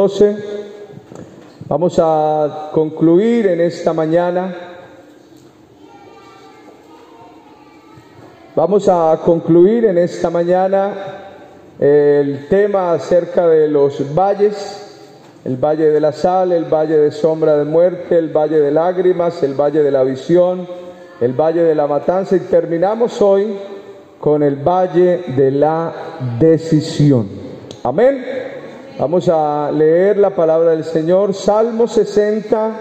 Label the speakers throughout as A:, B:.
A: 12. Vamos a concluir en esta mañana. Vamos a concluir en esta mañana el tema acerca de los valles, el valle de la sal, el valle de sombra de muerte, el valle de lágrimas, el valle de la visión, el valle de la matanza y terminamos hoy con el valle de la decisión. Amén. Vamos a leer la palabra del Señor, Salmo 60,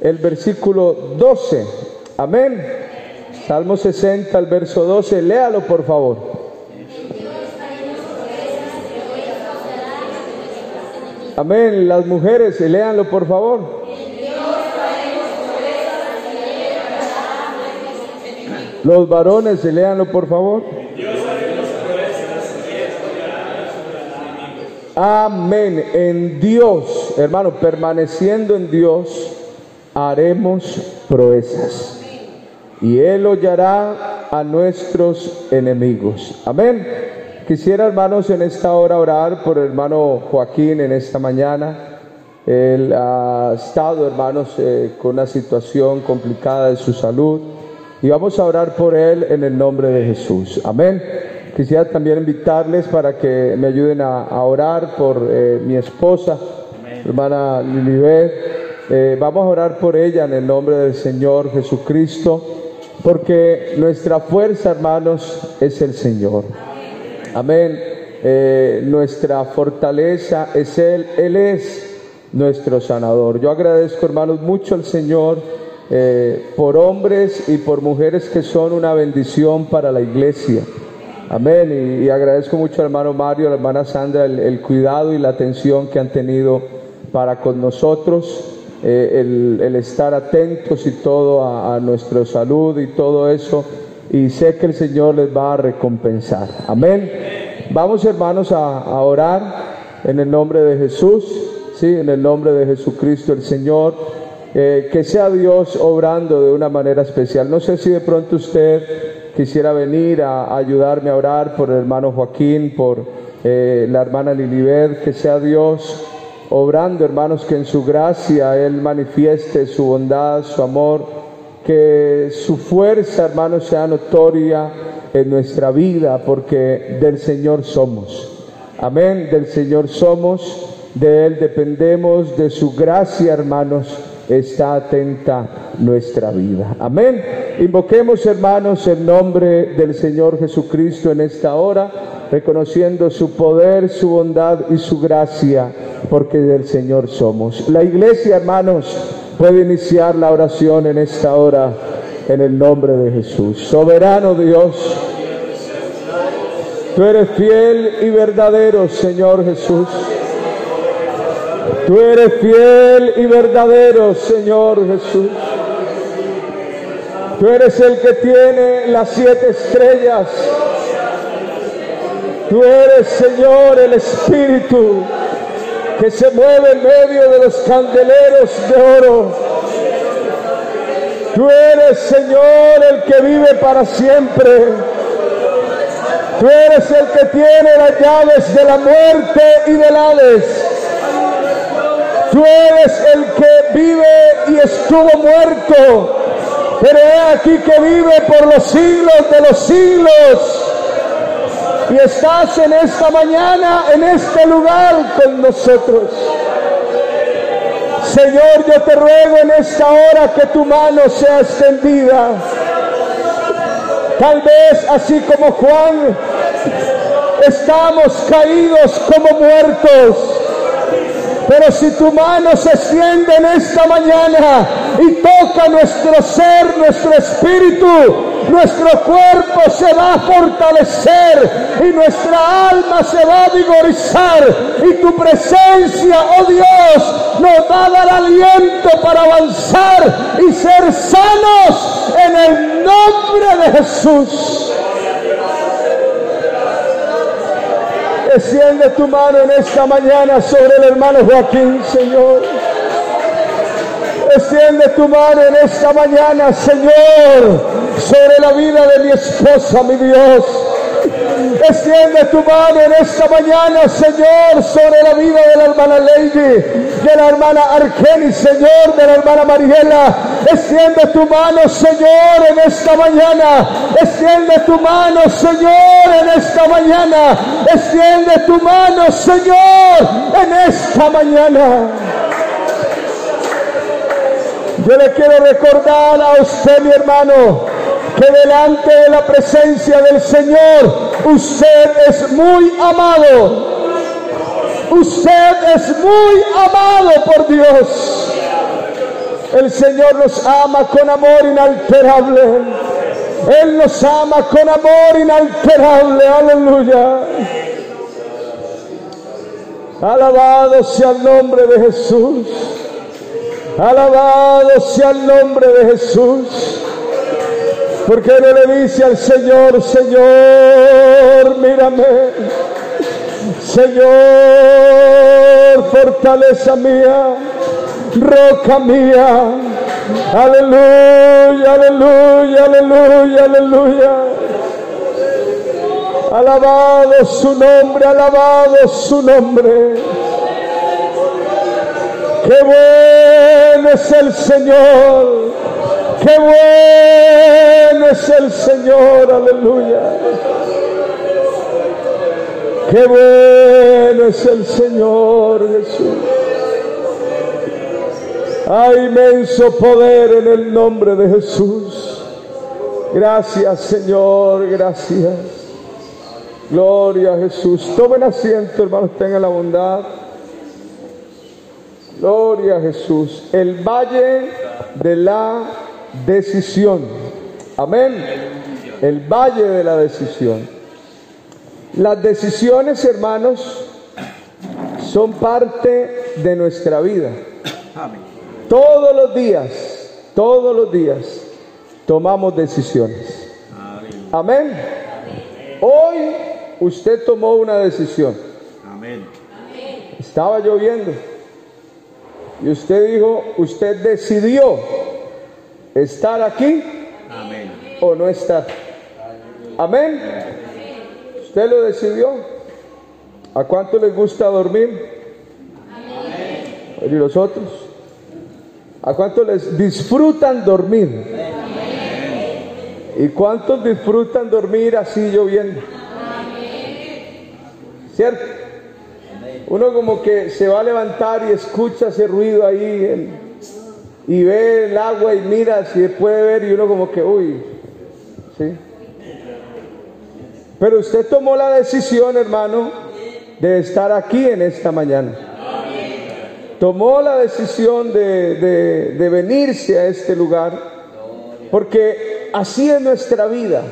A: el versículo 12. Amén. Salmo 60, el verso 12. Léalo, por favor. Amén. Las mujeres, léanlo, por favor. Los varones, léanlo, por favor. Amén. En Dios, hermano, permaneciendo en Dios, haremos proezas. Y Él hollará a nuestros enemigos. Amén. Quisiera, hermanos, en esta hora orar por hermano Joaquín en esta mañana. Él ha estado, hermanos, eh, con una situación complicada de su salud. Y vamos a orar por él en el nombre de Jesús. Amén. Quisiera también invitarles para que me ayuden a, orar por eh, mi esposa, hermana Lilibet. Eh, vamos a orar por ella en el nombre del Señor Jesucristo, porque nuestra fuerza, hermanos, es el Señor. Amén. Eh, nuestra fortaleza es Él, Él es nuestro sanador. Yo agradezco, hermanos, mucho al Señor por hombres y por mujeres que son una bendición para la iglesia. Amén. Y, agradezco mucho al hermano Mario, a la hermana Sandra, el, cuidado y la atención que han tenido para con nosotros, eh, el, estar atentos y todo a, nuestra salud y todo eso. Y sé que el Señor les va a recompensar. Amén. Vamos hermanos a, orar en el nombre de Jesús, sí, en el nombre de Jesucristo el Señor. Eh, que sea Dios obrando de una manera especial. No sé si de pronto usted quisiera venir a, ayudarme a orar por el hermano Joaquín, por eh, la hermana Lilibet, que sea Dios obrando, hermanos, que en su gracia Él manifieste su bondad, su amor, que su fuerza, hermanos, sea notoria en nuestra vida, porque del Señor somos. Amén, del Señor somos, de Él dependemos, de su gracia, hermanos está atenta nuestra vida. Amén. Invoquemos, hermanos, el nombre del Señor Jesucristo en esta hora, reconociendo su poder, su bondad y su gracia, porque del Señor somos. La iglesia, hermanos, puede iniciar la oración en esta hora en el nombre de Jesús. Soberano Dios, tú eres fiel y verdadero, Señor Jesús. Tú eres fiel y verdadero, Señor Jesús. Tú eres el que tiene las siete estrellas. Tú eres, Señor, el Espíritu que se mueve en medio de los candeleros de oro. Tú eres, Señor, el que vive para siempre. Tú eres el que tiene las llaves de la muerte y del Hades. Tú eres el que vive y estuvo muerto, pero es aquí que vive por los siglos de los siglos. Y estás en esta mañana, en este lugar con nosotros. Señor, yo te ruego en esta hora que tu mano sea extendida. Tal vez así como Juan, estamos caídos como muertos pero si tu mano se extiende en esta mañana y toca nuestro ser, nuestro espíritu, nuestro cuerpo se va a fortalecer y nuestra alma se va a vigorizar y tu presencia, oh Dios, nos va a dar aliento para avanzar y ser sanos en el nombre de Jesús. Desciende tu mano en esta mañana sobre el hermano Joaquín, Señor. Desciende tu mano en esta mañana, Señor, sobre la vida de mi esposa, mi Dios. Extiende tu mano en esta mañana, Señor, sobre la vida de la hermana Lady, de la hermana Argenis, Señor, de la hermana Mariela. Extiende tu mano, Señor, en esta mañana. Extiende tu mano, Señor, en esta mañana. Extiende tu mano, Señor, en esta mañana. Yo le quiero recordar a usted, mi hermano, que delante de la presencia del Señor, usted es muy amado. Usted es muy amado por Dios. El Señor nos ama con amor inalterable. Él nos ama con amor inalterable. Aleluya. Alabado sea el nombre de Jesús. Alabado sea el nombre de Jesús. Porque no le dice al Señor, Señor, mírame. Señor, fortaleza mía, roca mía. Aleluya, aleluya, aleluya, aleluya. Alabado su nombre, alabado su nombre. Qué bueno es el Señor. Qué bueno es el Señor. Aleluya. Qué bueno es el Señor Jesús. Hay inmenso poder en el nombre de Jesús. Gracias Señor, gracias. Gloria a Jesús. Tomen asiento, hermanos, tengan la bondad. Gloria a Jesús. El valle de la decisión. Amén. El valle de la decisión. Las decisiones, hermanos, son parte de nuestra vida. Todos los días, todos los días, tomamos decisiones. Amén. Hoy usted tomó una decisión. Estaba lloviendo. Y usted dijo, usted decidió estar aquí o no estar. Amén. Usted lo decidió. ¿A cuánto les gusta dormir? ¿Y los otros? ¿A cuánto les disfrutan dormir? ¿Y cuántos disfrutan dormir así lloviendo? ¿Cierto? Uno como que se va a levantar y escucha ese ruido ahí y ve el agua y mira si puede ver y uno como que, uy, ¿sí? Pero usted tomó la decisión, hermano, de estar aquí en esta mañana. Tomó la decisión de, de venirse a este lugar, porque así es nuestra vida.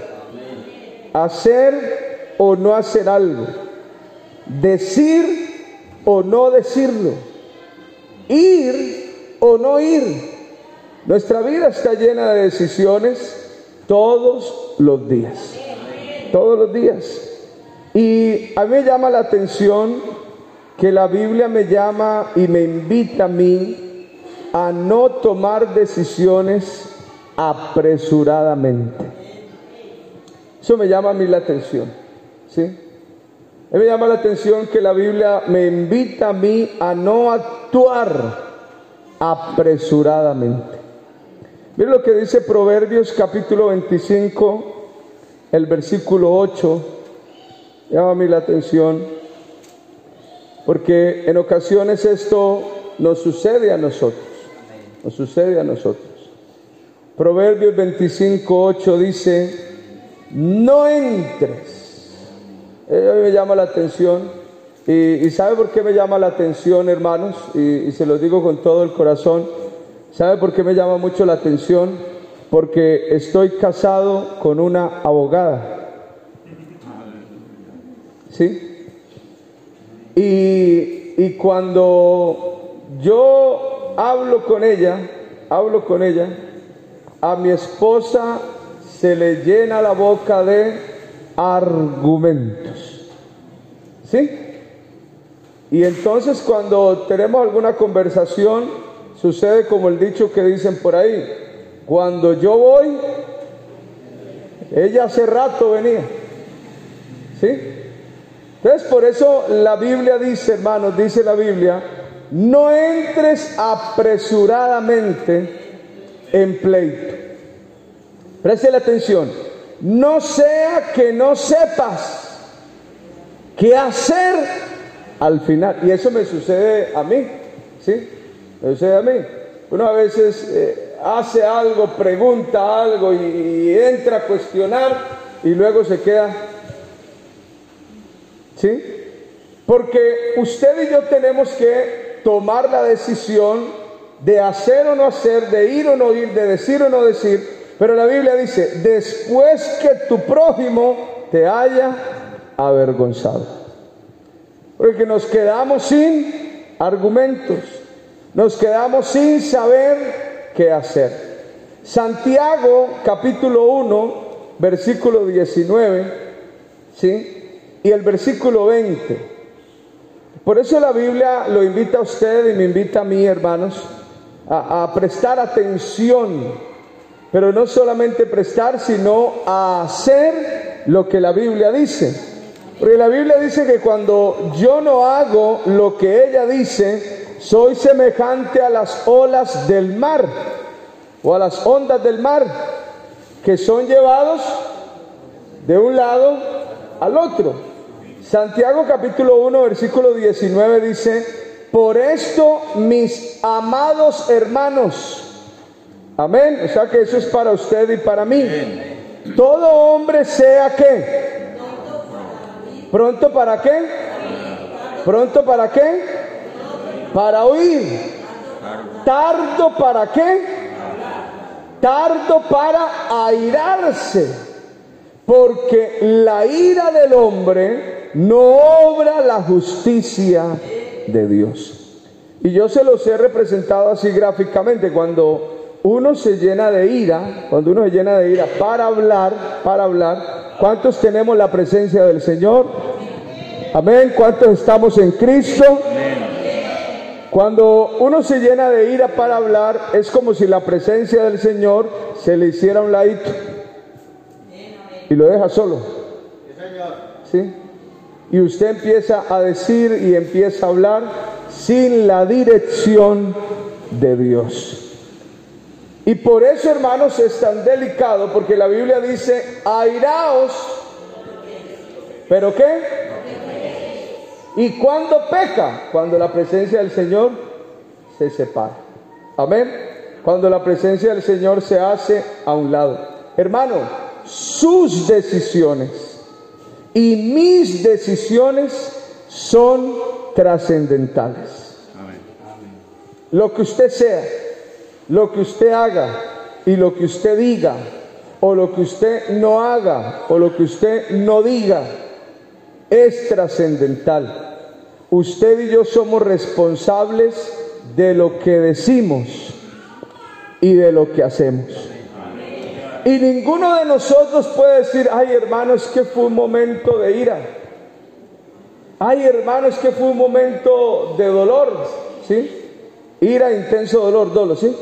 A: Hacer o no hacer algo. Decir o no decirlo. Ir o no ir. Nuestra vida está llena de decisiones todos los días todos los días. Y a mí me llama la atención que la Biblia me llama y me invita a mí a no tomar decisiones apresuradamente. Eso me llama a mí la atención. ¿sí? A mí me llama la atención que la Biblia me invita a mí a no actuar apresuradamente. Miren lo que dice Proverbios capítulo 25, el versículo 8 llama a mí la atención, porque en ocasiones esto nos sucede a nosotros, nos sucede a nosotros. Proverbios 25, 8 dice, no entres. Eh, a mí me llama la atención. Y, ¿sabe por qué me llama la atención, hermanos? y se lo digo con todo el corazón. ¿Sabe por qué me llama mucho la atención? porque estoy casado con una abogada. ¿Sí? Y, cuando yo hablo con ella, hablo con ella, a mi esposa se le llena la boca de argumentos. ¿Sí? Y entonces cuando tenemos alguna conversación, sucede como el dicho que dicen por ahí, cuando yo voy, ella hace rato venía. ¿Sí? Entonces por eso la Biblia dice, hermanos, dice la Biblia, no entres apresuradamente en pleito. Preste la atención. No sea que no sepas qué hacer al final. Y eso me sucede a mí. ¿Sí? Me sucede a mí. Uno a veces eh, hace algo, pregunta algo y, entra a cuestionar y luego se queda. ¿Sí? Porque usted y yo tenemos que tomar la decisión de hacer o no hacer, de ir o no ir, de decir o no decir. Pero la Biblia dice, después que tu prójimo te haya avergonzado. Porque nos quedamos sin argumentos, nos quedamos sin saber qué hacer. Santiago capítulo 1, versículo 19, ¿sí? Y el versículo 20. Por eso la Biblia lo invita a usted y me invita a mí, hermanos, a, prestar atención, pero no solamente prestar, sino a hacer lo que la Biblia dice. Porque la Biblia dice que cuando yo no hago lo que ella dice, soy semejante a las olas del mar o a las ondas del mar que son llevados de un lado al otro. Santiago capítulo 1 versículo 19 dice, por esto, mis amados hermanos, amén, o sea que eso es para usted y para mí. Todo hombre sea que pronto para qué? Pronto para qué? Para oír. Tardo para qué? Tardo para airarse. Porque la ira del hombre no obra la justicia de Dios. Y yo se los he representado así gráficamente, cuando uno se llena de ira, cuando uno se llena de ira para hablar, para hablar, ¿cuántos tenemos la presencia del Señor? Amén, ¿cuántos estamos en Cristo? Cuando uno se llena de ira para hablar, es como si la presencia del Señor se le hiciera un ladito y lo deja solo. ¿Sí? y usted empieza a decir y empieza a hablar sin la dirección de Dios. Y por eso, hermanos, es tan delicado, porque la Biblia dice, airaos, pero ¿qué? ¿Y cuando peca? Cuando la presencia del Señor se separa. Amén. Cuando la presencia del Señor se hace a un lado. Hermano, sus decisiones y mis decisiones son trascendentales. Lo que usted sea, lo que usted haga y lo que usted diga, o lo que usted no haga, o lo que usted no diga, es trascendental. Usted y yo somos responsables de lo que decimos y de lo que hacemos. Y ninguno de nosotros puede decir, ay hermanos, que fue un momento de ira. Ay hermanos, que fue un momento de dolor. ¿Sí? Ira, intenso dolor, dolo, ¿sí?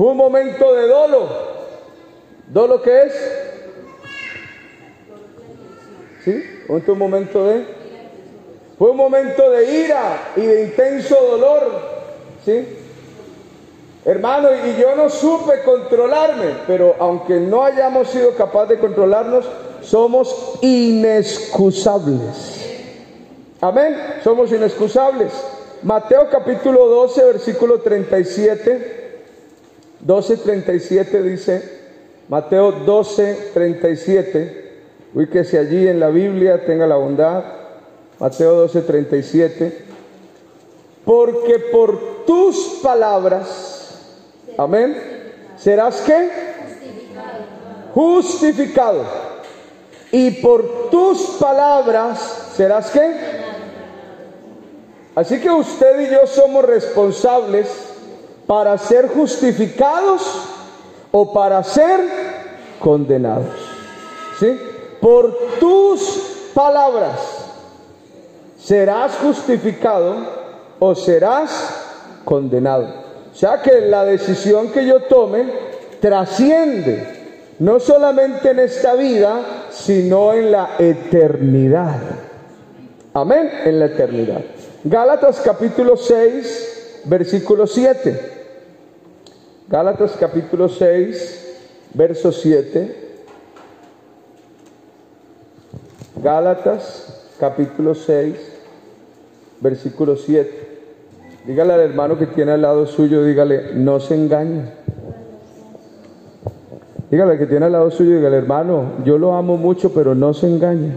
A: Fue un momento de dolo. ¿Dolo qué es? ¿Sí? un momento de... Fue un momento de ira y de intenso dolor. ¿Sí? Hermano, y yo no supe controlarme, pero aunque no hayamos sido capaces de controlarnos, somos inexcusables. Amén, somos inexcusables. Mateo capítulo 12, versículo 37. 12, 37 dice, Mateo 12, 37. Ubíquese allí en la Biblia, tenga la bondad. Mateo 12, 37. Porque por tus palabras, Amén. ¿Serás qué? Justificado. Y por tus palabras serás qué? Así que usted y yo somos responsables para ser justificados o para ser condenados. ¿Sí? Por tus palabras serás justificado o serás condenado. O sea que la decisión que yo tome trasciende, no solamente en esta vida, sino en la eternidad. Amén, en la eternidad. Gálatas capítulo 6, versículo 7. Gálatas capítulo 6, verso 7. Gálatas capítulo 6, versículo 7. Dígale al hermano que tiene al lado suyo, dígale, no se engañe. Dígale al que tiene al lado suyo, dígale, hermano, yo lo amo mucho, pero no se engañe.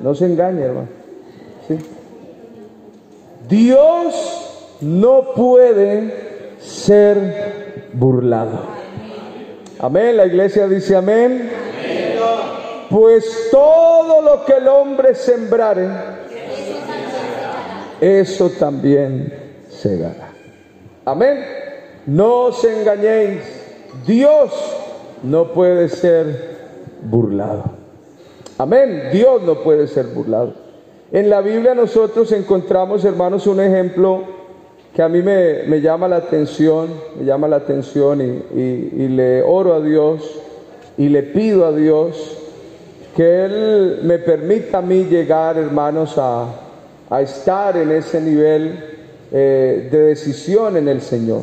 A: No se engañe, hermano. Dios no puede ser burlado. Amén. La iglesia dice amén. Pues todo lo que el hombre sembrare, eso también se gana. Amén. No os engañéis. Dios no puede ser burlado. Amén. Dios no puede ser burlado. En la Biblia nosotros encontramos, hermanos, un ejemplo que a mí me, llama la atención, me llama la atención y, y le oro a Dios y le pido a Dios que Él me permita a mí llegar, hermanos, a, a estar en ese nivel eh, de decisión en el Señor.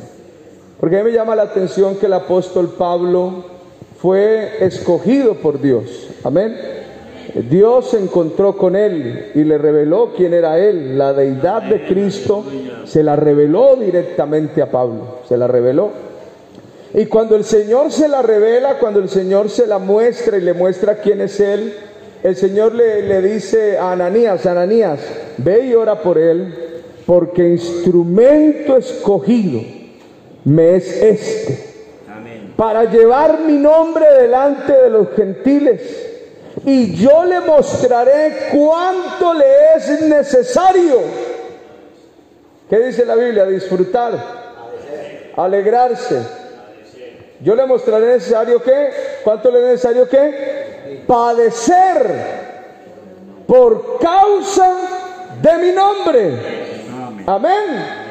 A: Porque a mí me llama la atención que el apóstol Pablo fue escogido por Dios. Amén. Dios se encontró con él y le reveló quién era él. La deidad de Cristo se la reveló directamente a Pablo. Se la reveló. Y cuando el Señor se la revela, cuando el Señor se la muestra y le muestra quién es Él, el Señor le, le dice a Ananías, Ananías, ve y ora por Él, porque instrumento escogido me es este, para llevar mi nombre delante de los gentiles. Y yo le mostraré cuánto le es necesario. ¿Qué dice la Biblia? Disfrutar, alegrarse. Yo le mostraré necesario que, ¿cuánto le es necesario que? Padecer por causa de mi nombre. Amén.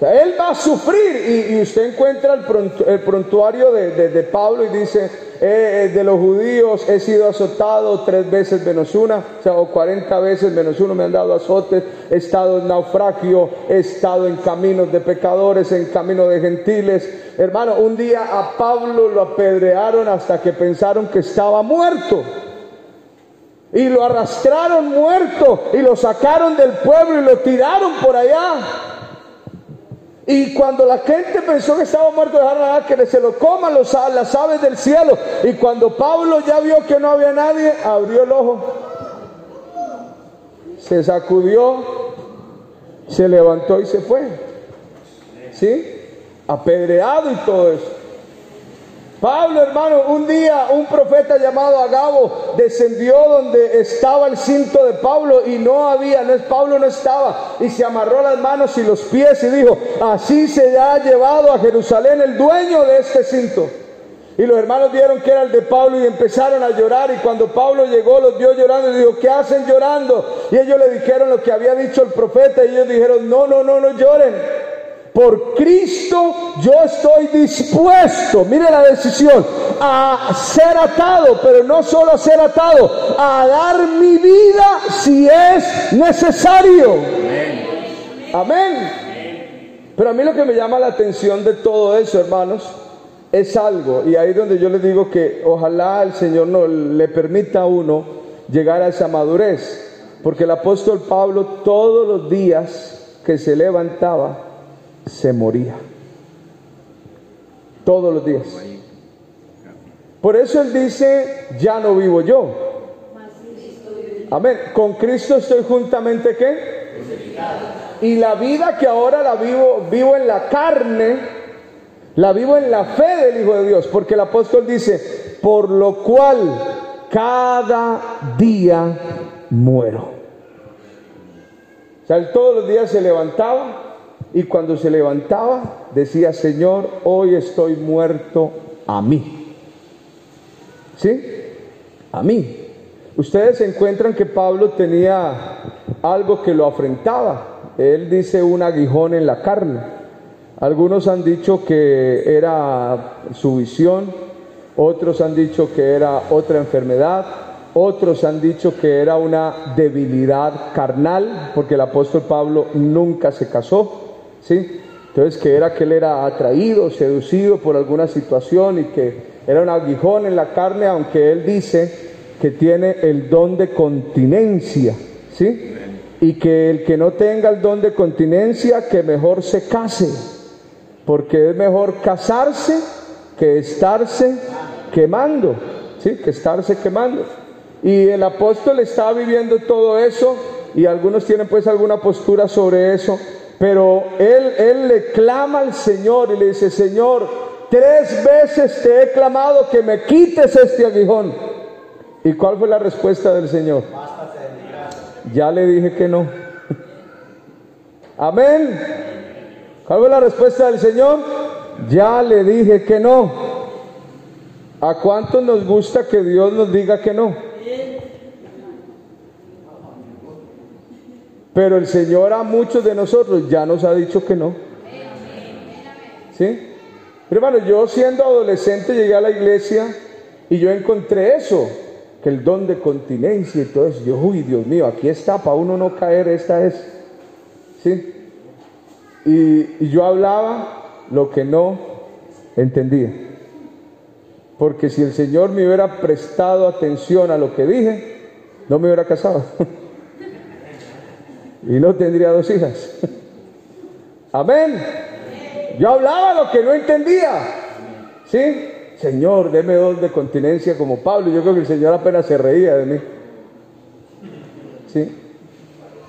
A: él va a sufrir y, usted encuentra el, prontuario de, Pablo y dice, eh, eh, de los judíos he sido azotado tres veces menos una, o sea, o cuarenta veces menos uno me han dado azotes, he estado en naufragio, he estado en caminos de pecadores, en caminos de gentiles. Hermano, un día a Pablo lo apedrearon hasta que pensaron que estaba muerto y lo arrastraron muerto y lo sacaron del pueblo y lo tiraron por allá. Y cuando la gente pensó que estaba muerto, dejaron que se lo coman los, las aves del cielo. Y cuando Pablo ya vio que no había nadie, abrió el ojo, se sacudió, se levantó y se fue. ¿Sí? Apedreado y todo eso. Pablo, hermano, un día un profeta llamado Agabo descendió donde estaba el cinto de Pablo y no había, no es Pablo no estaba, y se amarró las manos y los pies y dijo, así se ha llevado a Jerusalén el dueño de este cinto. Y los hermanos vieron que era el de Pablo y empezaron a llorar. Y cuando Pablo llegó, los vio llorando y dijo, ¿qué hacen llorando? Y ellos le dijeron lo que había dicho el profeta. Y ellos dijeron, no, no, no, no lloren por Cristo yo estoy dispuesto, mire la decisión, a ser atado, pero no solo a ser atado, a dar mi vida si es necesario. Amén. Pero a mí lo que me llama la atención de todo eso, hermanos, es algo, y ahí donde yo les digo que ojalá el Señor no le permita a uno llegar a esa madurez, porque el apóstol Pablo todos los días que se levantaba, se moría. Todos los días. Por eso él dice, ya no vivo yo. Amén. Con Cristo estoy juntamente qué? Y la vida que ahora la vivo, vivo en la carne, la vivo en la fe del Hijo de Dios. Porque el apóstol dice, por lo cual cada día muero. O sea, él todos los días se levantaba y cuando se levantaba decía, Señor, hoy estoy muerto a mí. ¿Sí? A mí. Ustedes encuentran que Pablo tenía algo que lo afrentaba. Él dice un aguijón en la carne. Algunos han dicho que era su visión otros han dicho que era otra enfermedad, otros han dicho que era una debilidad carnal, porque el apóstol Pablo nunca se casó, ¿sí? Entonces que era que él era atraído, seducido por alguna situación y que era un aguijón en la carne, aunque él dice que tiene el don de continencia, ¿sí? Y que el que no tenga el don de continencia, que mejor se case, porque es mejor casarse que estarse quemando, ¿sí? Que estarse quemando. Y el apóstol está viviendo todo eso y algunos tienen pues alguna postura sobre eso, pero él, él le clama al Señor y le dice, Señor, tres veces te he clamado que me quites este aguijón. ¿Y cuál fue la respuesta del Señor? Ya le dije que no. Amén. ¿Cuál fue la respuesta del Señor? Ya le dije que no. ¿A cuánto nos gusta que Dios nos diga que no? Pero el Señor a muchos de nosotros ya nos ha dicho que no. ¿Sí? Pero hermano, yo siendo adolescente llegué a la iglesia y yo encontré eso, que el don de continencia y todo eso. Yo, uy, Dios mío, aquí está, para uno no caer, esta es. ¿Sí? Y, y yo hablaba lo que no entendía. Porque si el Señor me hubiera prestado atención a lo que dije, no me hubiera casado. y no tendría dos hijas. Amén. Yo hablaba lo que no entendía. ¿Sí? Señor, deme dos de continencia como Pablo. Yo creo que el Señor apenas se reía de mí. ¿Sí?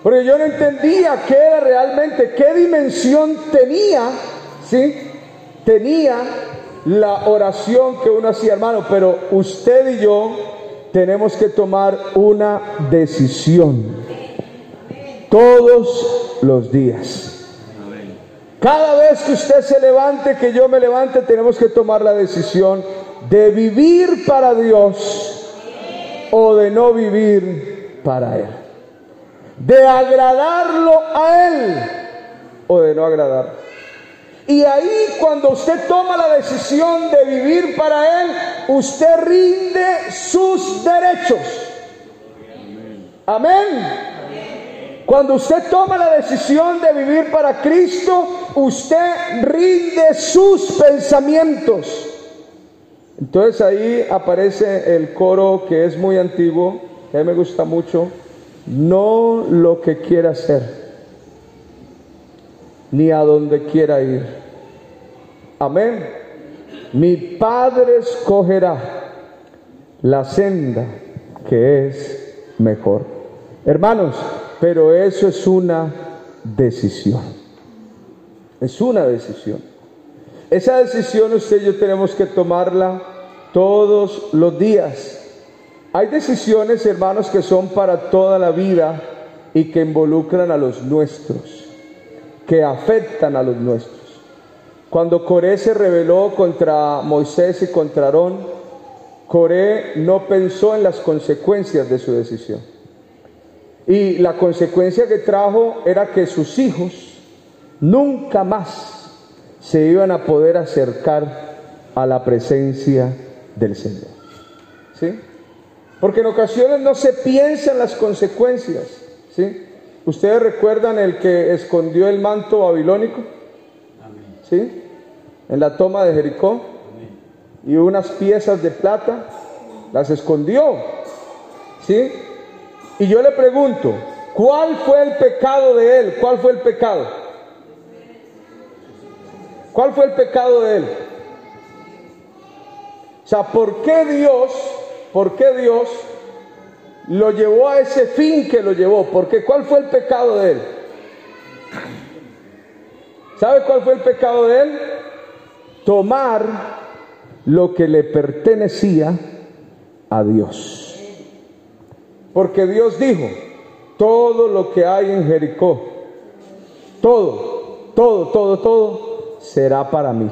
A: Porque yo no entendía qué era realmente, qué dimensión tenía, ¿sí? Tenía la oración que uno hacía, hermano. Pero usted y yo tenemos que tomar una decisión todos los días. Cada vez que usted se levante, que yo me levante, tenemos que tomar la decisión de vivir para Dios o de no vivir para Él. De agradarlo a Él o de no agradar. Y ahí cuando usted toma la decisión de vivir para Él, usted rinde sus derechos. Amén. Cuando usted toma la decisión de vivir para Cristo, usted rinde sus pensamientos. Entonces ahí aparece el coro que es muy antiguo, que a mí me gusta mucho, no lo que quiera hacer, ni a donde quiera ir. Amén. Mi Padre escogerá la senda que es mejor. Hermanos, pero eso es una decisión. Es una decisión. Esa decisión usted y yo tenemos que tomarla todos los días. Hay decisiones, hermanos, que son para toda la vida y que involucran a los nuestros, que afectan a los nuestros. Cuando Coré se rebeló contra Moisés y contra Aarón, Coré no pensó en las consecuencias de su decisión. Y la consecuencia que trajo era que sus hijos nunca más se iban a poder acercar a la presencia del Señor. ¿Sí? Porque en ocasiones no se piensa en las consecuencias. ¿Sí? ¿Ustedes recuerdan el que escondió el manto babilónico? ¿Sí? En la toma de Jericó. Y unas piezas de plata las escondió. ¿Sí? Y yo le pregunto, ¿cuál fue el pecado de él? ¿Cuál fue el pecado? ¿Cuál fue el pecado de él? O sea, ¿por qué Dios, por qué Dios lo llevó a ese fin que lo llevó? Porque ¿cuál fue el pecado de él? ¿Sabe cuál fue el pecado de él? Tomar lo que le pertenecía a Dios. Porque Dios dijo, todo lo que hay en Jericó, todo, todo, todo, todo, será para mí.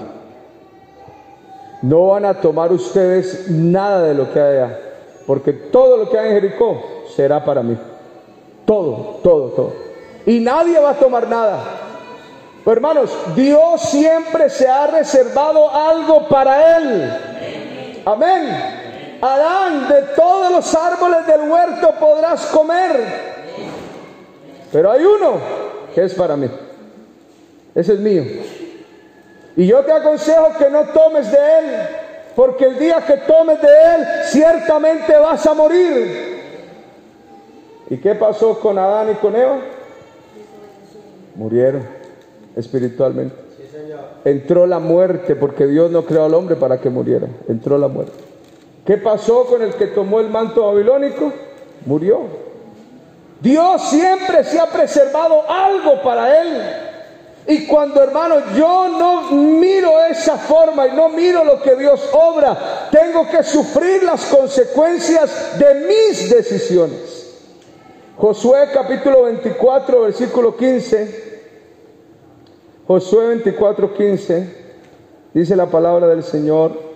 A: No van a tomar ustedes nada de lo que hay allá, porque todo lo que hay en Jericó será para mí. Todo, todo, todo. Y nadie va a tomar nada. hermanos, Dios siempre se ha reservado algo para Él. Amén. Adán, de todos los árboles del huerto podrás comer. Pero hay uno que es para mí. Ese es mío. Y yo te aconsejo que no tomes de él, porque el día que tomes de él, ciertamente vas a morir. ¿Y qué pasó con Adán y con Eva? Murieron espiritualmente. Entró la muerte, porque Dios no creó al hombre para que muriera. Entró la muerte. ¿Qué pasó con el que tomó el manto babilónico? Murió. Dios siempre se ha preservado algo para él. Y cuando hermano yo no miro esa forma y no miro lo que Dios obra, tengo que sufrir las consecuencias de mis decisiones. Josué capítulo 24, versículo 15. Josué 24, 15. Dice la palabra del Señor.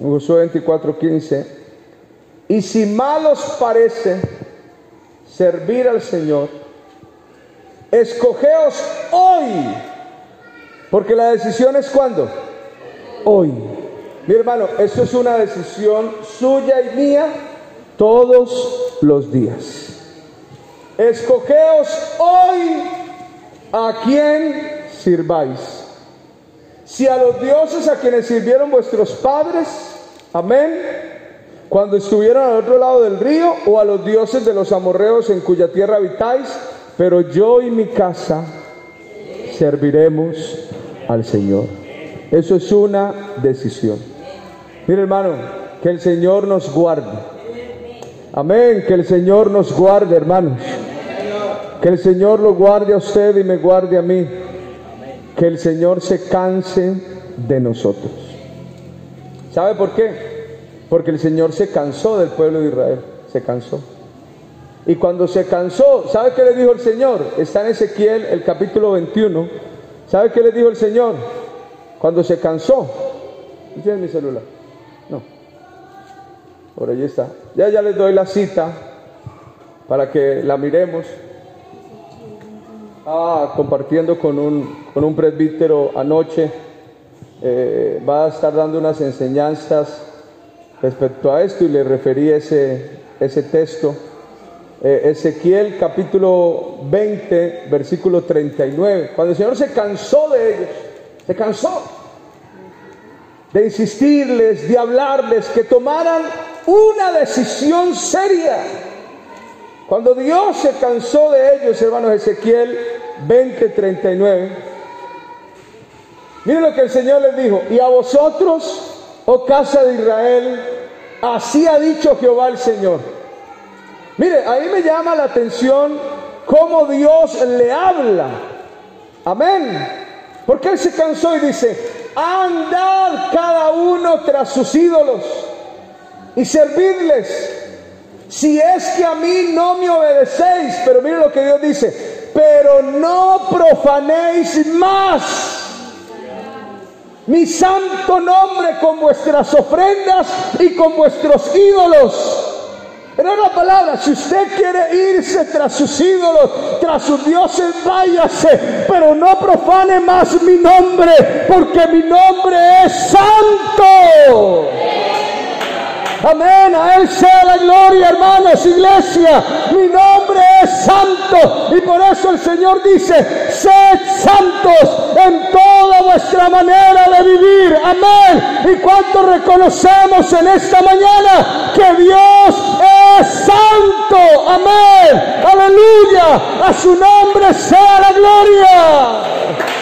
A: Josué 24, 15. Y si mal os parece servir al Señor, Escogeos hoy. Porque la decisión es cuando. Hoy. Mi hermano, esto es una decisión suya y mía todos los días. Escogeos hoy a quien sirváis. Si a los dioses a quienes sirvieron vuestros padres, amén, cuando estuvieron al otro lado del río, o a los dioses de los amorreos en cuya tierra habitáis, pero yo y mi casa serviremos al Señor. Eso es una decisión. Mire hermano, que el Señor nos guarde. Amén, que el Señor nos guarde hermanos. Que el Señor lo guarde a usted y me guarde a mí. Que el Señor se canse de nosotros. ¿Sabe por qué? Porque el Señor se cansó del pueblo de Israel. Se cansó. Y cuando se cansó, ¿sabe qué le dijo el Señor? Está en Ezequiel, el capítulo 21. ¿Sabe qué le dijo el Señor? Cuando se cansó. ¿Tienes mi celular? No. Por allí está. Ya, ya les doy la cita para que la miremos. Ah, compartiendo con un, con un presbítero anoche. Eh, va a estar dando unas enseñanzas respecto a esto y le referí ese, ese texto. Eh, Ezequiel capítulo 20, versículo 39. Cuando el Señor se cansó de ellos, se cansó de insistirles, de hablarles, que tomaran una decisión seria. Cuando Dios se cansó de ellos, hermanos, Ezequiel 20, 39. Miren lo que el Señor les dijo. Y a vosotros, oh casa de Israel, así ha dicho Jehová el Señor. Mire, ahí me llama la atención cómo Dios le habla. Amén. Porque Él se cansó y dice, andad cada uno tras sus ídolos y servidles. Si es que a mí no me obedecéis, pero mire lo que Dios dice, pero no profanéis más mi santo nombre con vuestras ofrendas y con vuestros ídolos en una palabra, si usted quiere irse tras sus ídolos, tras sus dioses, váyase, pero no profane más mi nombre, porque mi nombre es santo. Amén, a Él sea la gloria, hermanos, iglesia. Mi nombre es santo y por eso el Señor dice, sed santos en toda vuestra manera de vivir. Amén. Y cuánto reconocemos en esta mañana que Dios es santo. Amén. Aleluya. A su nombre sea la gloria.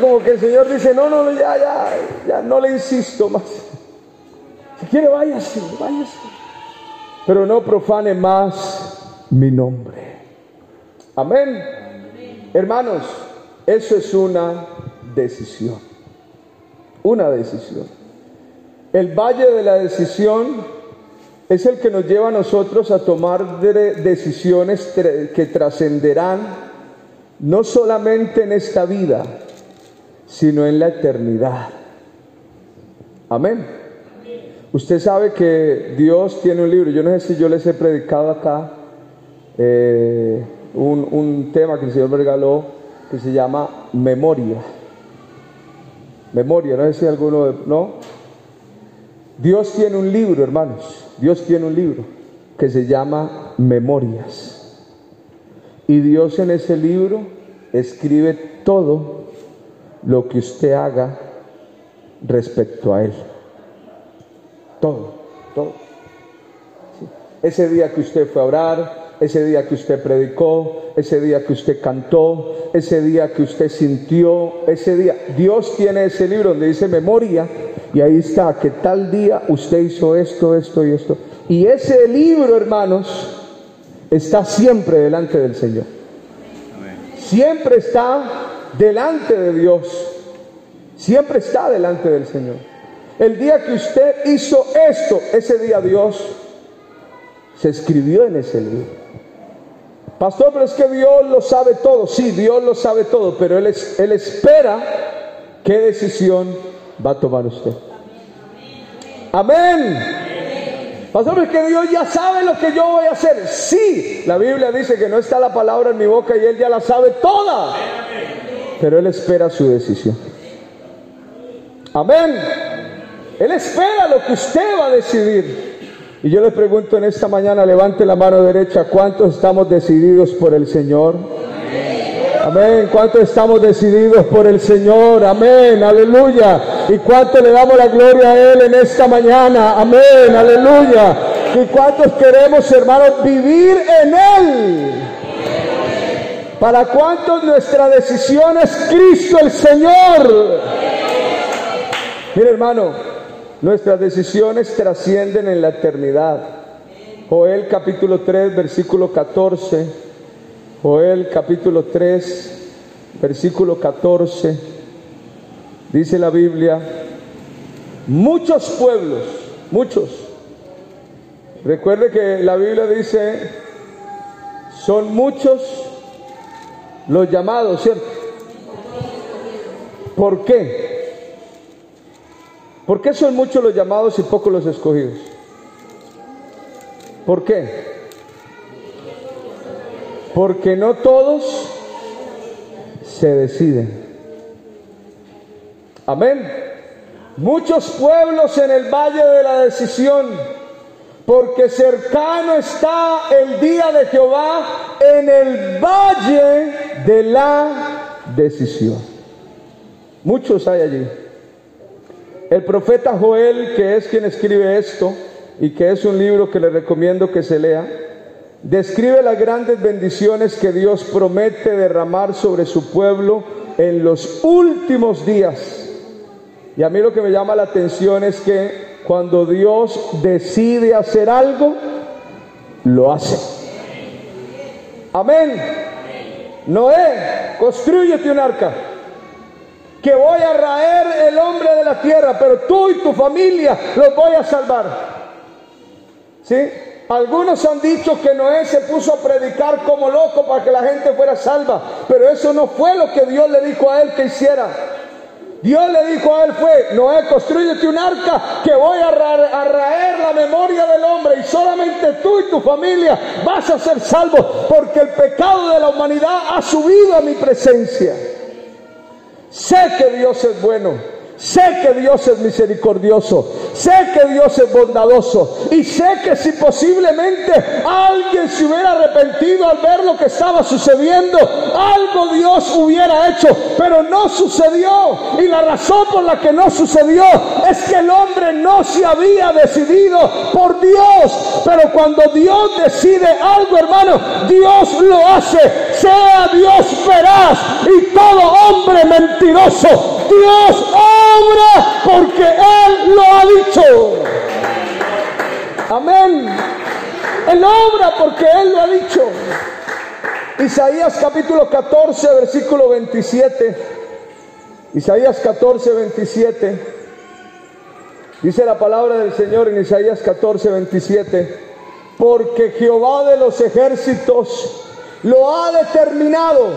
A: Como que el Señor dice, no, no, ya, ya, ya no le insisto más. Si quiere, váyase, váyase. Pero no profane más mi nombre. Amén. Hermanos, eso es una decisión. Una decisión. El valle de la decisión es el que nos lleva a nosotros a tomar decisiones que trascenderán no solamente en esta vida, sino en la eternidad. Amén. Usted sabe que Dios tiene un libro, yo no sé si yo les he predicado acá eh, un, tema que el Señor me regaló que se llama memoria. memoria, no sé si alguno, de- no. Dios tiene un libro, hermanos, Dios tiene un libro que se llama Memorias. Y Dios en ese libro escribe todo lo que usted haga respecto a Él. Todo, todo. Sí. Ese día que usted fue a orar, ese día que usted predicó, ese día que usted cantó, ese día que usted sintió, ese día. Dios tiene ese libro donde dice memoria y ahí está que tal día usted hizo esto, esto y esto. Y ese libro, hermanos, está siempre delante del Señor. Siempre está delante de Dios. Siempre está delante del Señor. El día que usted hizo esto, ese día Dios se escribió en ese libro. Pastor, pero es que Dios lo sabe todo. Sí, Dios lo sabe todo, pero Él, él espera qué decisión va a tomar usted. Amén. Pastor, es que Dios ya sabe lo que yo voy a hacer. Sí, la Biblia dice que no está la palabra en mi boca y Él ya la sabe toda. Pero Él espera su decisión. Amén. Él espera lo que usted va a decidir. Y yo le pregunto en esta mañana, levante la mano derecha, ¿cuántos estamos decididos por el Señor? Amén. ¿Cuántos estamos decididos por el Señor? Amén. Aleluya. ¿Y cuánto le damos la gloria a Él en esta mañana? Amén. Aleluya. ¿Y cuántos queremos, hermanos, vivir en Él? ¿Para cuántos nuestra decisión es Cristo el Señor? Mire hermano, nuestras decisiones trascienden en la eternidad. Joel capítulo 3, versículo 14. Joel capítulo 3, versículo 14. Dice la Biblia, muchos pueblos, muchos. Recuerde que la Biblia dice, son muchos los llamados, ¿cierto? ¿Por qué? ¿Por qué son muchos los llamados y pocos los escogidos? ¿Por qué? Porque no todos se deciden. Amén. Muchos pueblos en el valle de la decisión, porque cercano está el día de Jehová en el valle de la decisión. Muchos hay allí. El profeta Joel, que es quien escribe esto y que es un libro que le recomiendo que se lea, describe las grandes bendiciones que Dios promete derramar sobre su pueblo en los últimos días. Y a mí lo que me llama la atención es que cuando Dios decide hacer algo, lo hace. Amén. Noé, construyete un arca que voy a raer el hombre de la tierra, pero tú y tu familia los voy a salvar. ¿Sí? Algunos han dicho que Noé se puso a predicar como loco para que la gente fuera salva, pero eso no fue lo que Dios le dijo a él que hiciera. Dios le dijo a él fue, Noé, construyete un arca que voy a, a raer la memoria del hombre y solamente tú y tu familia vas a ser salvos porque el pecado de la humanidad ha subido a mi presencia. Sé que Dios es bueno. Sé que Dios es misericordioso, sé que Dios es bondadoso y sé que si posiblemente alguien se hubiera arrepentido al ver lo que estaba sucediendo, algo Dios hubiera hecho, pero no sucedió. Y la razón por la que no sucedió es que el hombre no se había decidido por Dios. Pero cuando Dios decide algo, hermano, Dios lo hace. Sea Dios veraz y todo hombre mentiroso. Dios obra porque Él lo ha dicho. Amén. Él obra porque Él lo ha dicho. Isaías capítulo 14, versículo 27. Isaías 14, 27. Dice la palabra del Señor en Isaías 14, 27. Porque Jehová de los ejércitos lo ha determinado.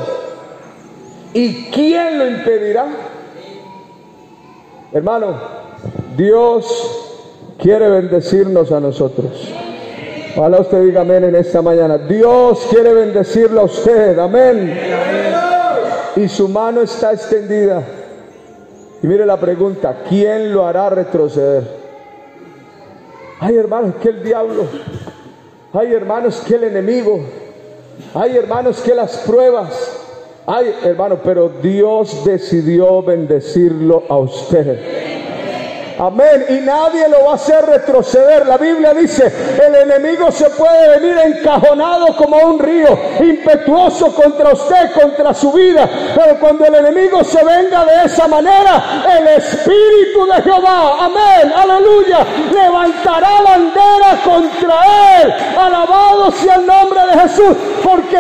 A: ¿Y quién lo impedirá? Hermano, Dios quiere bendecirnos a nosotros. Ojalá usted diga amén en esta mañana. Dios quiere bendecirlo a usted. Amén. Y su mano está extendida. Y mire la pregunta, ¿quién lo hará retroceder? Ay, hermanos, que el diablo. Ay, hermanos, que el enemigo. Ay, hermanos, que las pruebas. Ay, hermano, pero Dios decidió bendecirlo a usted. Amén. Y nadie lo va a hacer retroceder. La Biblia dice, el enemigo se puede venir encajonado como un río, impetuoso contra usted, contra su vida. Pero cuando el enemigo se venga de esa manera, el Espíritu de Jehová, amén, aleluya, levantará bandera contra él. Alabado sea el nombre de Jesús,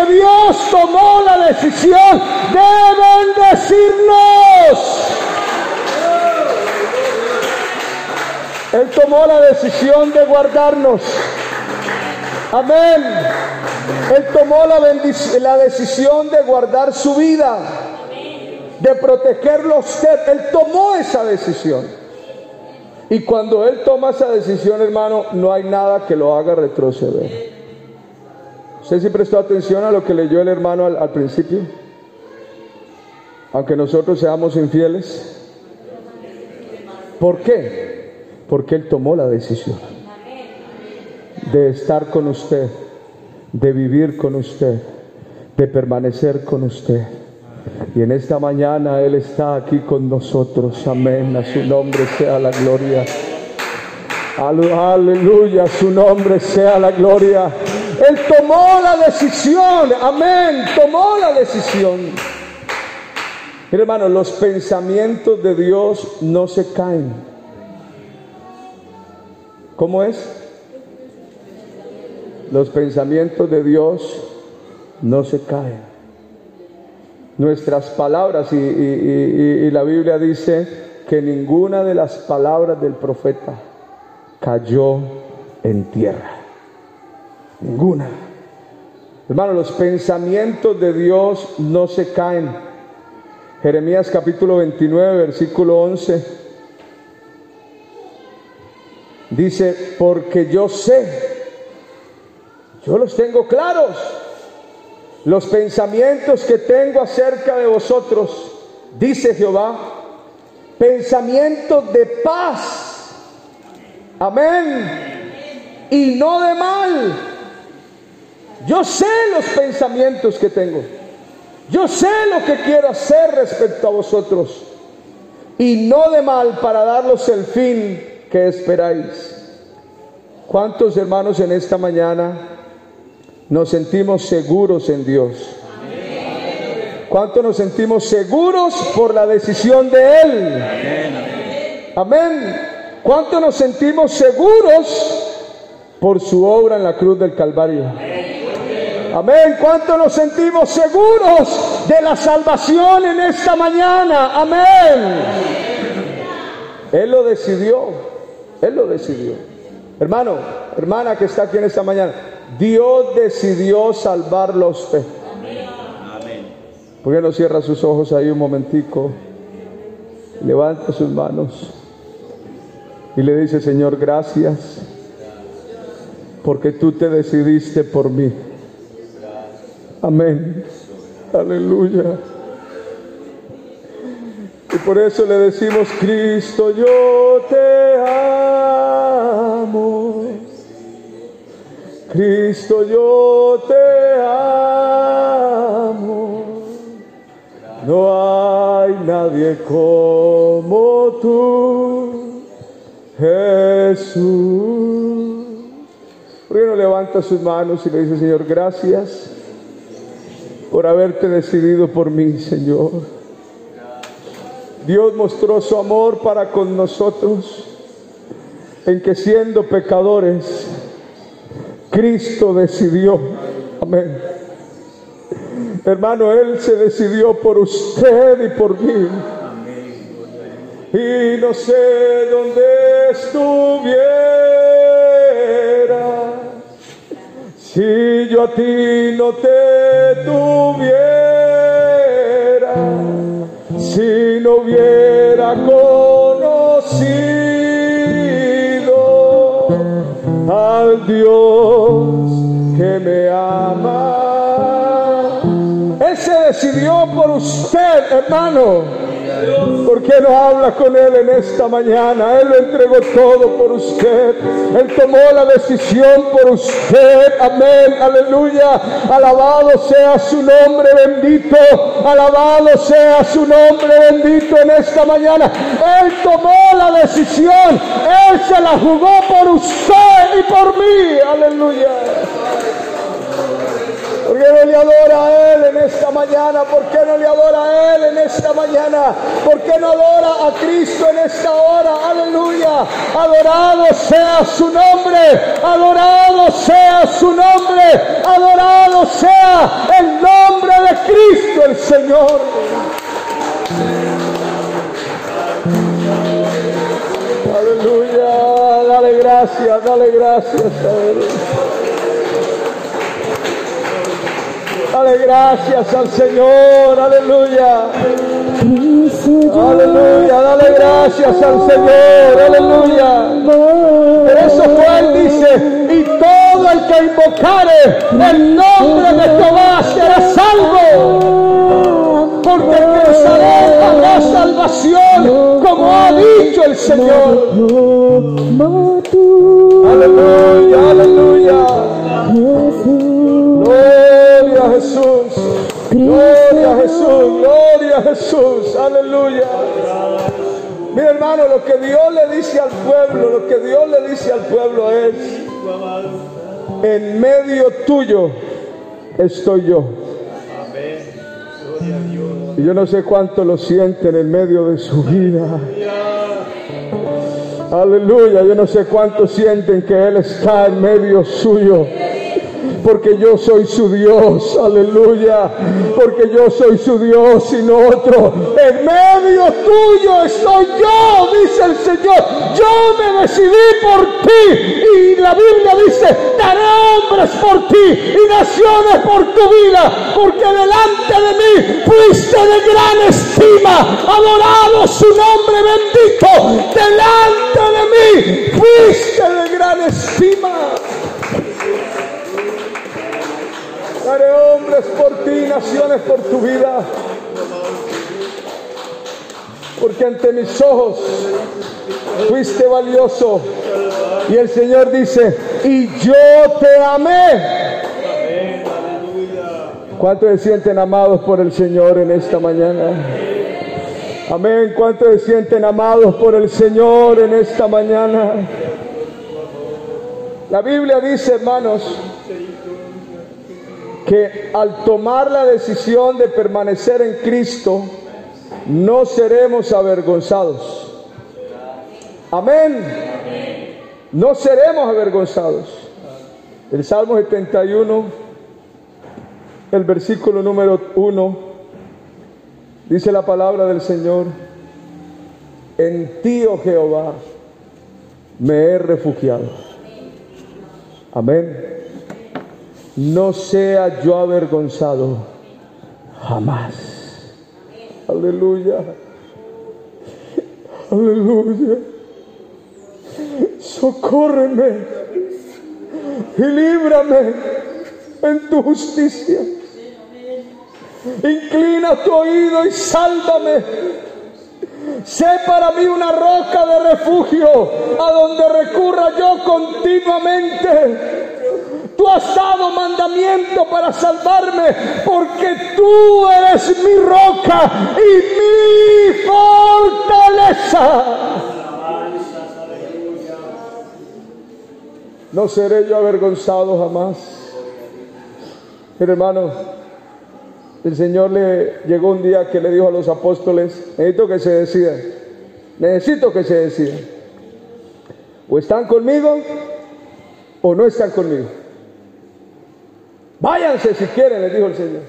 A: Dios tomó la decisión de bendecirnos. Él tomó la decisión de guardarnos. Amén. Él tomó la, la decisión de guardar su vida, de protegerlo a usted. Él tomó esa decisión. Y cuando Él toma esa decisión, hermano, no hay nada que lo haga retroceder. ¿Usted sí prestó atención a lo que leyó el hermano al, principio? Aunque nosotros seamos infieles. ¿Por qué? porque Él tomó la decisión de estar con usted, de vivir con usted, de permanecer con usted. Y en esta mañana Él está aquí con nosotros. Amén. A su nombre sea la gloria. Aleluya. A su nombre sea la gloria. Él tomó la decisión. Amén. Tomó la decisión. Mira, hermano, los pensamientos de Dios no se caen. ¿Cómo es? Los pensamientos de Dios no se caen. Nuestras palabras, y, la Biblia dice que ninguna de las palabras del profeta cayó en tierra. Ninguna. Hermano, los pensamientos de Dios no se caen. Jeremías capítulo 29, versículo 11 Dice, porque yo sé, yo los tengo claros, los pensamientos que tengo acerca de vosotros, dice Jehová, pensamientos de paz, amén, y no de mal. Yo sé los pensamientos que tengo, yo sé lo que quiero hacer respecto a vosotros, y no de mal para darlos el fin ¿qué esperáis? ¿Cuántos hermanos en esta mañana nos sentimos seguros en Dios? ¿Cuántos nos sentimos seguros por la decisión de Él? Amén. ¿Cuántos nos sentimos seguros por su obra en la cruz del Calvario? Amén. ¿Cuántos nos sentimos seguros de la salvación en esta mañana? Amén. Él lo decidió. Él lo decidió. Hermano, hermana que está aquí en esta mañana, Dios decidió salvarlo a usted. ¿Por qué no cierra sus ojos ahí un momentico? Levanta sus manos y le dice, Señor, gracias porque tú te decidiste por mí. Amén. Aleluya. Y por eso le decimos, Cristo, yo te amo. Cristo, yo te amo. No hay nadie como tú, Jesús. ¿Por qué no levanta sus manos y le dice, Señor, gracias por haberte decidido por mí, Señor? Dios mostró su amor para con nosotros en que siendo pecadores, Cristo decidió. Amén. Hermano, Él se decidió por usted y por mí. Y no sé dónde estuviera si yo a ti no te tuviera si no hubiera conocido al Dios que me ama. Él se decidió por usted, hermano. ¿Por qué no habla con Él en esta mañana? Él lo entregó todo por usted. Él tomó la decisión por usted. Amén. Aleluya. Alabado sea su nombre bendito. Alabado sea su nombre bendito en esta mañana. Él tomó la decisión. Él se la jugó por usted y por mí. Aleluya. ¿Por qué no le adora a Él en esta mañana? ¿Por qué no le adora a Él en esta mañana? ¿Por qué no adora a Cristo en esta hora? Aleluya. Adorado sea su nombre. Adorado sea su nombre. Adorado sea el nombre de Cristo el Señor. Aleluya. Dale gracias, dale gracias a. Dale gracias al Señor, aleluya. Aleluya, dale gracias al Señor, aleluya. Por eso Juan dice, y todo el que invocare el nombre de Jehová será salvo. Porque salva la salvación, como ha dicho el Señor. Aleluya. Gloria a Jesús. Gloria a Jesús. Aleluya. Mira hermano, lo que Dios le dice al pueblo, lo que Dios le dice al pueblo es, en medio tuyo estoy yo. Y yo no sé cuánto lo sienten en medio de su vida. Aleluya, yo no sé cuánto sienten que Él está en medio suyo porque yo soy su Dios, aleluya, porque yo soy su Dios y no otro. En medio tuyo estoy yo, dice el Señor. Yo me decidí por ti y la Biblia dice, daré hombres por ti y naciones por tu vida, porque delante de mí fuiste de gran estima, adorado su nombre bendito, delante de mí fuiste de gran estima. Daré hombres por ti, naciones por tu vida. Porque ante mis ojos fuiste valioso. Y el Señor dice, y yo te amé. ¿Cuántos se sienten amados por el Señor en esta mañana? Amén. ¿Cuántos se sienten amados por el Señor en esta mañana? La Biblia dice, hermanos, que al tomar la decisión de permanecer en Cristo, no seremos avergonzados. Amén. No seremos avergonzados. El Salmo 71, el versículo número 1, dice la palabra del Señor, en ti, oh Jehová, me he refugiado. Amén no sea yo avergonzado jamás. Aleluya. Aleluya. Socórreme y líbrame en tu justicia. Inclina tu oído y sálvame. Sé para mí una roca de refugio a donde recurra yo continuamente Tú has dado mandamiento para salvarme, porque tú eres mi roca y mi fortaleza. No seré yo avergonzado jamás. Pero hermano, el Señor le llegó un día que le dijo a los apóstoles, necesito que se decidan, necesito que se decidan. O están conmigo o no están conmigo. Váyanse si quieren, les dijo el Señor.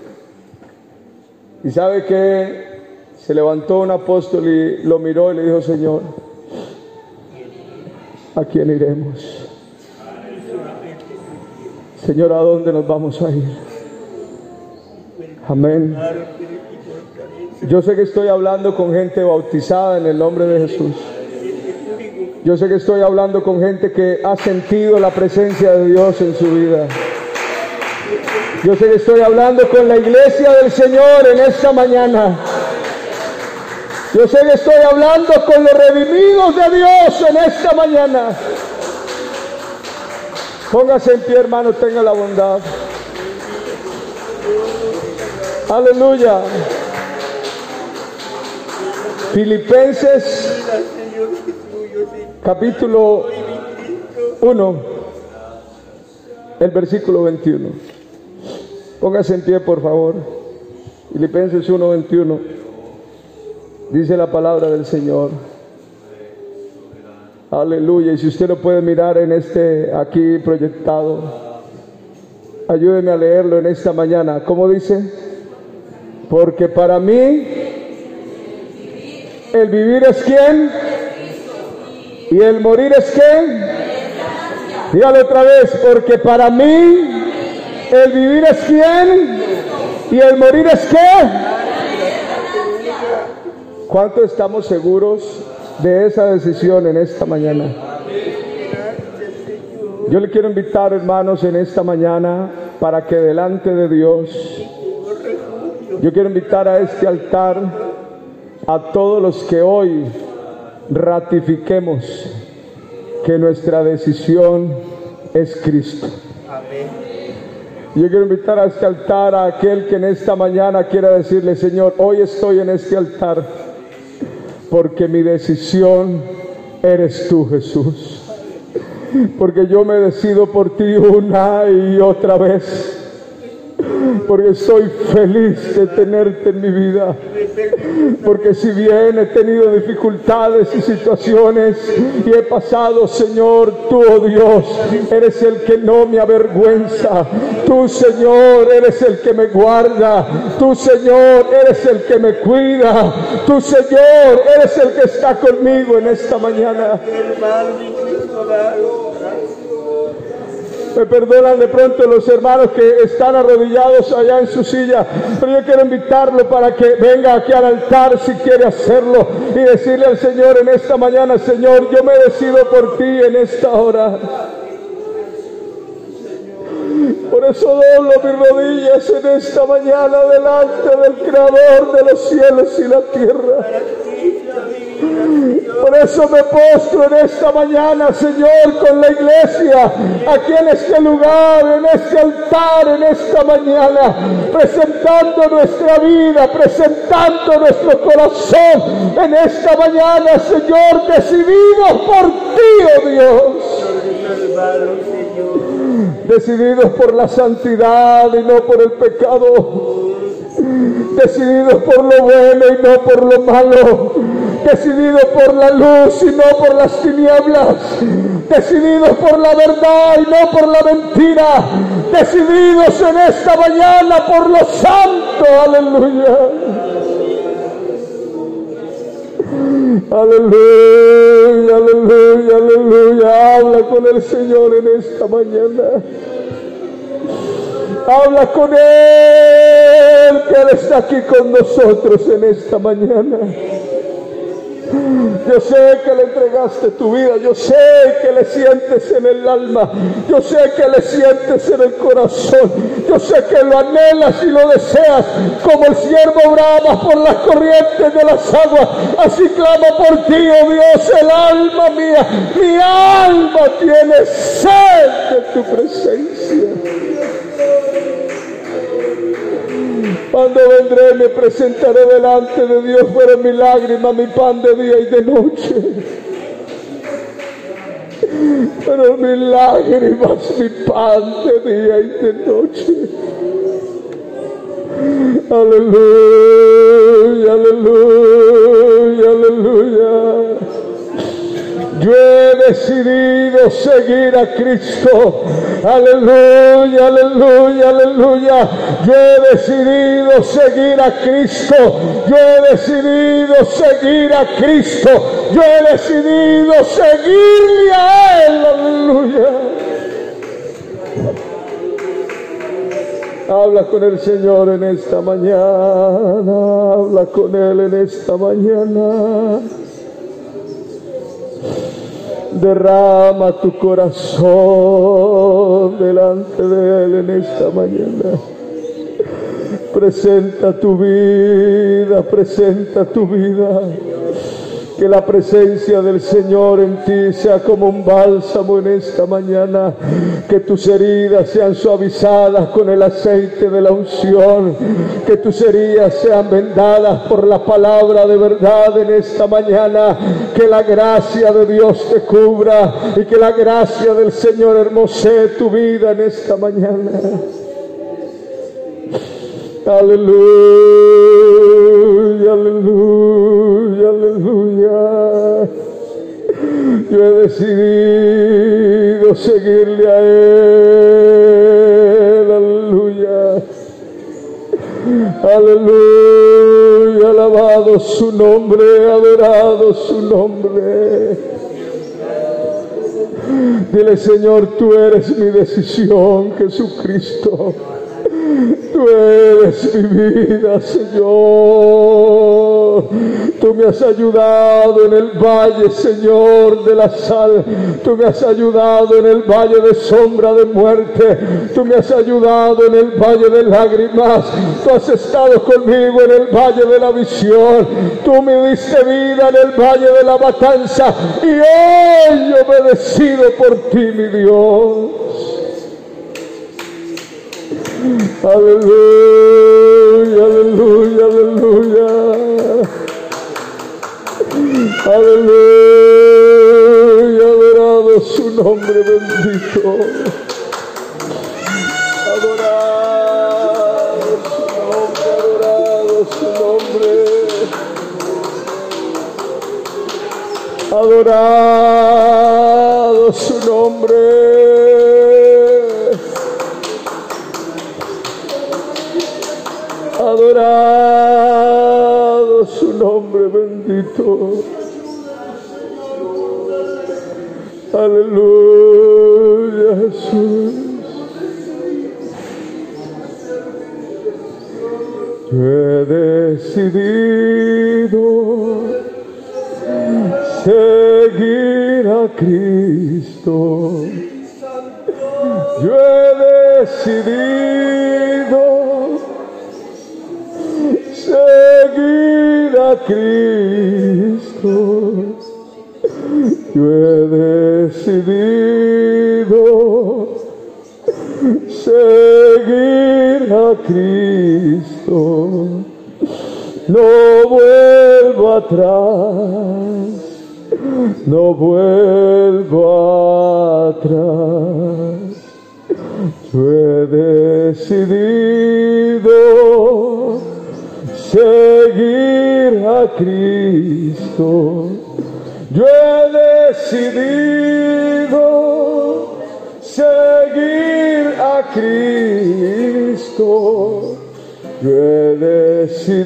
A: Y sabe que se levantó un apóstol y lo miró y le dijo, Señor, ¿a quién iremos? Señor, ¿a dónde nos vamos a ir? Amén. Yo sé que estoy hablando con gente bautizada en el nombre de Jesús. Yo sé que estoy hablando con gente que ha sentido la presencia de Dios en su vida. Yo sé que estoy hablando con la iglesia del Señor en esta mañana. Yo sé que estoy hablando con los redimidos de Dios en esta mañana. Póngase en pie, hermano, tenga la bondad. Aleluya. Filipenses capítulo 1, el versículo 21. Póngase en pie, por favor. Filipenses 1, 21. Dice la palabra del Señor. Aleluya. Y si usted lo puede mirar en este aquí proyectado, ayúdeme a leerlo en esta mañana. ¿Cómo dice? Porque para mí el vivir es quién y el morir es quién. Dígalo otra vez, porque para mí el vivir es quién y el morir es qué. ¿Cuánto estamos seguros de esa decisión en esta mañana? Yo le quiero invitar, hermanos, en esta mañana para que delante de Dios, yo quiero invitar a este altar a todos los que hoy ratifiquemos que nuestra decisión es Cristo. Yo quiero invitar a este altar a aquel que en esta mañana quiera decirle, Señor, hoy estoy en este altar porque mi decisión eres tú, Jesús. Porque yo me decido por ti una y otra vez porque estoy feliz de tenerte en mi vida. Porque si bien he tenido dificultades y situaciones y he pasado, Señor, tú, oh Dios, eres el que no me avergüenza. Tú, Señor, eres el que me guarda. Tú, Señor, eres el que me cuida. Tú, Señor, eres el que está conmigo en esta mañana. Me perdonan de pronto los hermanos que están arrodillados allá en su silla, pero yo quiero invitarlo para que venga aquí al altar si quiere hacerlo y decirle al Señor en esta mañana, Señor, yo me decido por ti en esta hora. Por eso doblo mis rodillas en esta mañana delante del Creador de los cielos y la tierra. Eso me postro en esta mañana, Señor, con la iglesia, aquí en este lugar, en este altar, en esta mañana, presentando nuestra vida, presentando nuestro corazón en esta mañana, Señor, decididos por ti, oh Dios. Decididos por la santidad y no por el pecado decididos por lo bueno y no por lo malo, decididos por la luz y no por las tinieblas, decididos por la verdad y no por la mentira, decididos en esta mañana por lo santo, aleluya. Aleluya, aleluya, aleluya. Habla con el Señor en esta mañana. Habla con Él, que Él está aquí con nosotros en esta mañana. Yo sé que le entregaste tu vida, yo sé que le sientes en el alma, yo sé que le sientes en el corazón, yo sé que lo anhelas y lo deseas, como el siervo brama por las corrientes de las aguas, así clama por ti, oh Dios, el alma mía, mi alma tiene sed de tu presencia. Cuando vendré me presentaré delante de Dios, pero mi lágrima, mi pan de día y de noche. Pero mi lágrimas, mi pan de día y de noche. Aleluya, aleluya, decidido seguir a Cristo. Aleluya, aleluya, aleluya. Yo he decidido seguir a Cristo. Yo he decidido seguir a Cristo. Yo he decidido seguirle a Él. Aleluya. Habla con el Señor en esta mañana. Habla con Él en esta mañana derrama tu corazón delante de Él en esta mañana. Presenta tu vida, presenta tu vida. Que la presencia del Señor en ti sea como un bálsamo en esta mañana. Que tus heridas sean suavizadas con el aceite de la unción. Que tus heridas sean vendadas por la palabra de verdad en esta mañana. Que la gracia de Dios te cubra y que la gracia del Señor hermosee tu vida en esta mañana. Aleluya, aleluya. Yo he decidido seguirle a Él. Aleluya. Aleluya. Alabado su nombre, adorado su nombre. Dile, Señor, tú eres mi decisión, Jesucristo. Tú eres mi vida, Señor. Tú me has ayudado en el valle, Señor, de la sal. Tú me has ayudado en el valle de sombra de muerte. Tú me has ayudado en el valle de lágrimas. Tú has estado conmigo en el valle de la visión. Tú me diste vida en el valle de la matanza. Y hoy yo me por ti, mi Dios. Aleluya, Aleluya, adorado su nombre bendito. Adorado su nombre, adorado su nombre. Adorado su nombre. Adorado su nombre bendito. Aleluya Jesús. Yo he decidido seguir a Cristo. Yo he decidido seguir a Cristo. Yo he decidido seguir a Cristo. No vuelvo atrás, no vuelvo atrás. Yo he decidido seguir a Cristo. Yo he decidido seguir a Cristo. Yo he decidido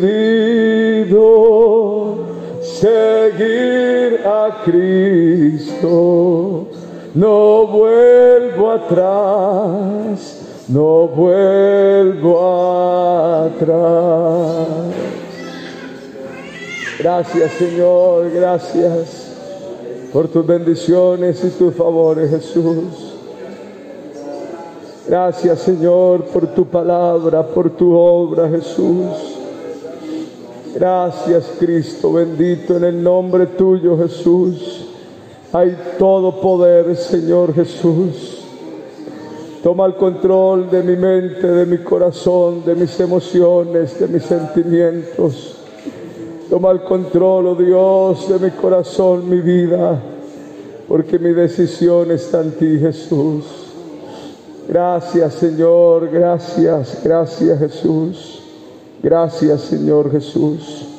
A: seguir a Cristo. No vuelvo atrás, no vuelvo atrás. Gracias Señor, gracias por tus bendiciones y tus favores Jesús. Gracias Señor por tu palabra, por tu obra Jesús. Gracias Cristo bendito en el nombre tuyo Jesús. Hay todo poder Señor Jesús. Toma el control de mi mente, de mi corazón, de mis emociones, de mis sentimientos. Toma el control, oh Dios, de mi corazón, mi vida, porque mi decisión está en ti, Jesús. Gracias, Señor, gracias, gracias, Jesús. Gracias, Señor Jesús.